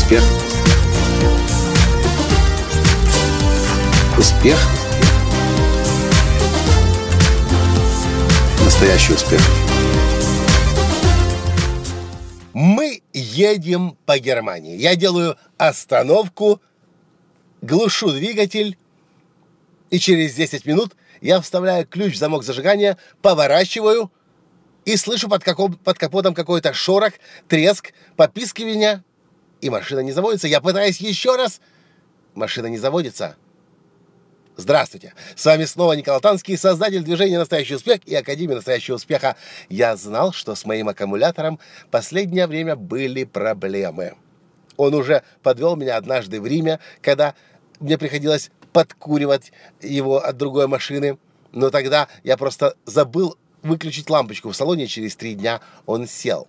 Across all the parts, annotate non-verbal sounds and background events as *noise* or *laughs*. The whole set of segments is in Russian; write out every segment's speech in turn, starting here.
Успех. Успех. Настоящий успех. Мы едем по Германии. Я делаю остановку, глушу двигатель, и через 10 минут я вставляю ключ в замок зажигания, поворачиваю и слышу под, каком, под капотом какой-то шорох, треск, попискивание, и машина не заводится. Я пытаюсь еще раз, машина не заводится. Здравствуйте! С вами снова Николай Танский, создатель движения «Настоящий успех» и Академии «Настоящего успеха». Я знал, что с моим аккумулятором последнее время были проблемы. Он уже подвел меня однажды в Риме, когда мне приходилось подкуривать его от другой машины. Но тогда я просто забыл выключить лампочку в салоне, через три дня он сел.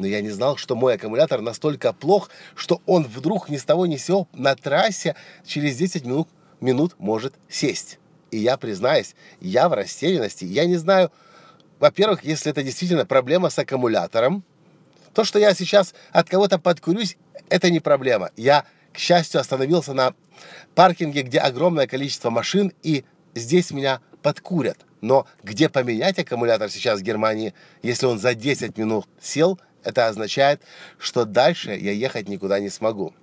Но я не знал, что мой аккумулятор настолько плох, что он вдруг ни с того ни сего на трассе через 10 минут минут может сесть. И я признаюсь, я в растерянности. Я не знаю, во-первых, если это действительно проблема с аккумулятором, то, что я сейчас от кого-то подкурюсь, это не проблема. Я, к счастью, остановился на паркинге, где огромное количество машин, и здесь меня подкурят. Но где поменять аккумулятор сейчас в Германии, если он за 10 минут сел, это означает, что дальше я ехать никуда не смогу.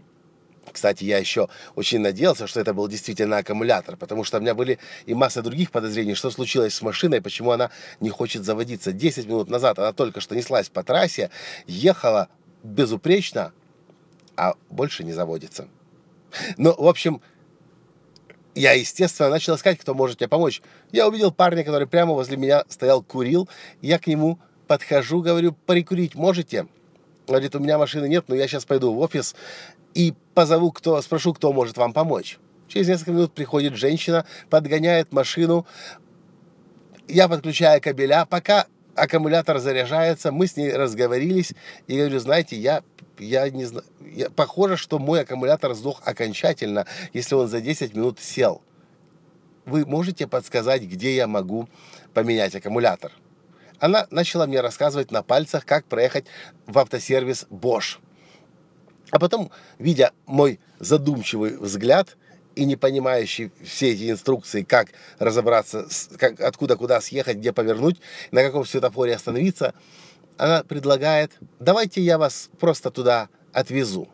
Кстати, я еще очень надеялся, что это был действительно аккумулятор, потому что у меня были и масса других подозрений, что случилось с машиной, почему она не хочет заводиться. 10 минут назад она только что неслась по трассе, ехала безупречно, а больше не заводится. Ну, в общем, я, естественно, начал искать, кто может мне помочь. Я увидел парня, который прямо возле меня стоял, курил. Я к нему подхожу, говорю, прикурить можете? Говорит, у меня машины нет, но я сейчас пойду в офис и позову, кто, спрошу, кто может вам помочь. Через несколько минут приходит женщина, подгоняет машину, я подключаю кабеля, пока аккумулятор заряжается, мы с ней разговорились, и говорю, знаете, я, я не знаю, я, похоже, что мой аккумулятор сдох окончательно, если он за 10 минут сел. Вы можете подсказать, где я могу поменять аккумулятор? Она начала мне рассказывать на пальцах, как проехать в автосервис Bosch. А потом, видя мой задумчивый взгляд и не понимающий все эти инструкции, как разобраться, как, откуда куда съехать, где повернуть, на каком светофоре остановиться, она предлагает, давайте я вас просто туда отвезу.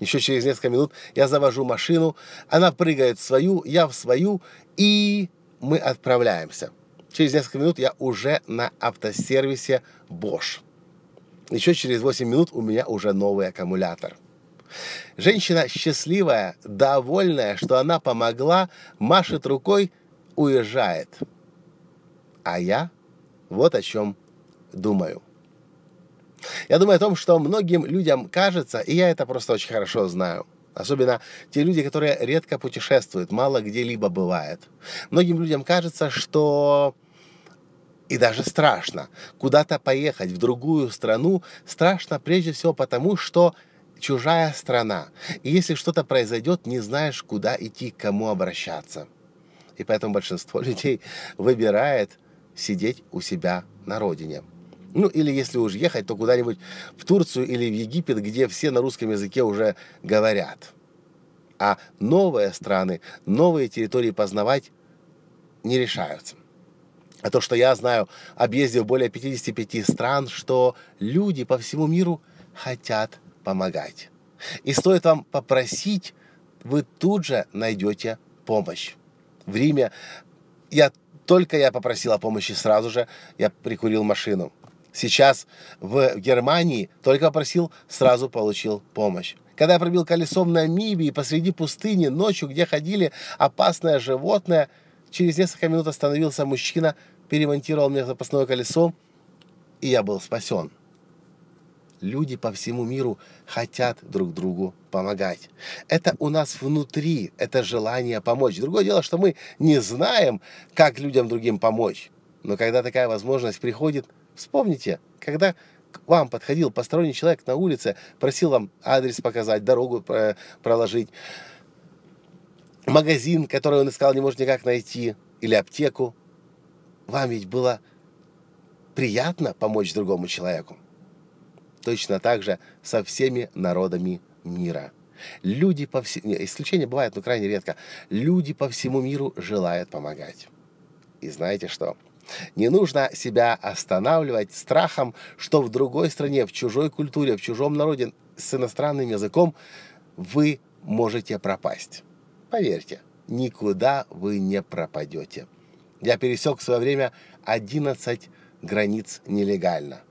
Еще через несколько минут я завожу машину, она прыгает в свою, я в свою, и мы отправляемся. Через несколько минут я уже на автосервисе Bosch. Еще через 8 минут у меня уже новый аккумулятор. Женщина счастливая, довольная, что она помогла, машет рукой, уезжает. А я вот о чем думаю. Я думаю о том, что многим людям кажется, и я это просто очень хорошо знаю, особенно те люди, которые редко путешествуют, мало где-либо бывает. Многим людям кажется, что и даже страшно куда-то поехать в другую страну, страшно прежде всего потому, что чужая страна. И если что-то произойдет, не знаешь, куда идти, к кому обращаться. И поэтому большинство *laughs* людей выбирает сидеть у себя на родине. Ну, или если уж ехать, то куда-нибудь в Турцию или в Египет, где все на русском языке уже говорят. А новые страны, новые территории познавать не решаются. А то, что я знаю, объездив более 55 стран, что люди по всему миру хотят помогать. И стоит вам попросить, вы тут же найдете помощь. В Риме я только я попросил о помощи сразу же, я прикурил машину. Сейчас в Германии только попросил, сразу получил помощь. Когда я пробил колесом в Намибии посреди пустыни ночью, где ходили опасное животное, через несколько минут остановился мужчина, перемонтировал мне запасное колесо, и я был спасен люди по всему миру хотят друг другу помогать. Это у нас внутри, это желание помочь. Другое дело, что мы не знаем, как людям другим помочь. Но когда такая возможность приходит, вспомните, когда к вам подходил посторонний человек на улице, просил вам адрес показать, дорогу проложить, магазин, который он искал, не может никак найти, или аптеку, вам ведь было приятно помочь другому человеку точно так же со всеми народами мира. Люди по всему... Исключения бывают, но крайне редко. Люди по всему миру желают помогать. И знаете что? Не нужно себя останавливать страхом, что в другой стране, в чужой культуре, в чужом народе с иностранным языком вы можете пропасть. Поверьте, никуда вы не пропадете. Я пересек в свое время 11 границ нелегально.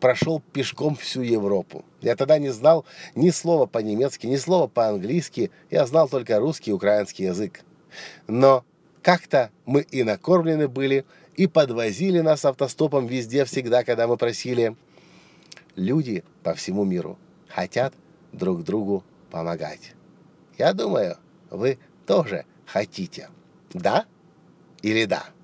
Прошел пешком всю Европу. Я тогда не знал ни слова по-немецки, ни слова по-английски. Я знал только русский и украинский язык. Но как-то мы и накормлены были, и подвозили нас автостопом везде, всегда, когда мы просили. Люди по всему миру хотят друг другу помогать. Я думаю, вы тоже хотите. Да или да?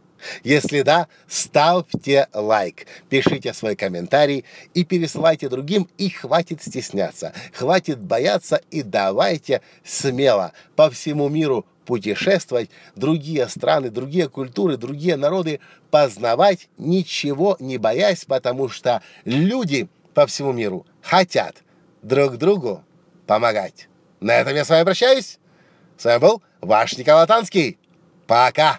Если да, ставьте лайк, пишите свой комментарий и пересылайте другим, и хватит стесняться, хватит бояться и давайте смело по всему миру путешествовать, другие страны, другие культуры, другие народы, познавать, ничего не боясь, потому что люди по всему миру хотят друг другу помогать. На этом я с вами прощаюсь. С вами был ваш Николай Танский. Пока!